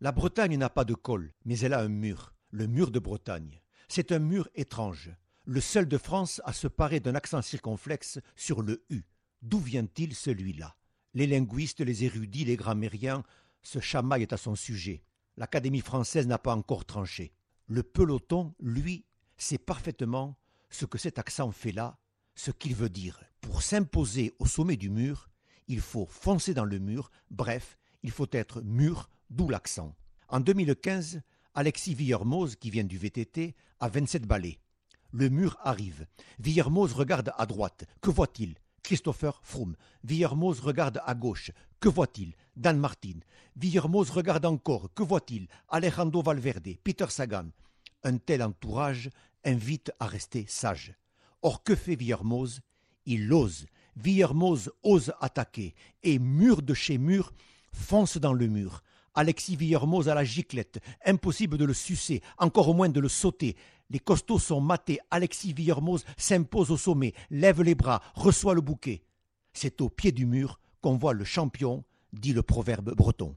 La Bretagne n'a pas de col, mais elle a un mur, le mur de Bretagne. C'est un mur étrange, le seul de France à se parer d'un accent circonflexe sur le U. D'où vient-il celui-là? Les linguistes, les érudits, les grammairiens se chamaillent à son sujet. L'Académie française n'a pas encore tranché. Le peloton, lui, sait parfaitement ce que cet accent fait là, ce qu'il veut dire. Pour s'imposer au sommet du mur, il faut foncer dans le mur, bref, il faut être mûr, d'où l'accent. En 2015, Alexis Villermoz, qui vient du VTT, a 27 balais. Le mur arrive. Villermoz regarde à droite. Que voit-il? Christopher Froome. Villermoz regarde à gauche. Que voit-il? Dan Martin. Villermoz regarde encore. Que voit-il? Alejandro Valverde, Peter Sagan. Un tel entourage invite à rester sage. Or, que fait Villermoz? Il ose. Villermoz ose attaquer, et mur de chez mur, fonce dans le mur. Alexis Villermoz à la giclette, impossible de le sucer, encore moins de le sauter. Les costauds sont matés, Alexis Villermoz s'impose au sommet, lève les bras, reçoit le bouquet. C'est au pied du mur qu'on voit le champion, dit le proverbe breton.